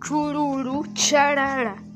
chururu, charara.